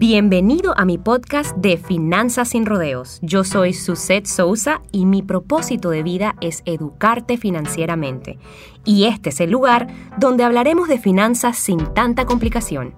Bienvenido a mi podcast de Finanzas sin Rodeos. Yo soy Suzette Sousa y mi propósito de vida es educarte financieramente. Y este es el lugar donde hablaremos de finanzas sin tanta complicación.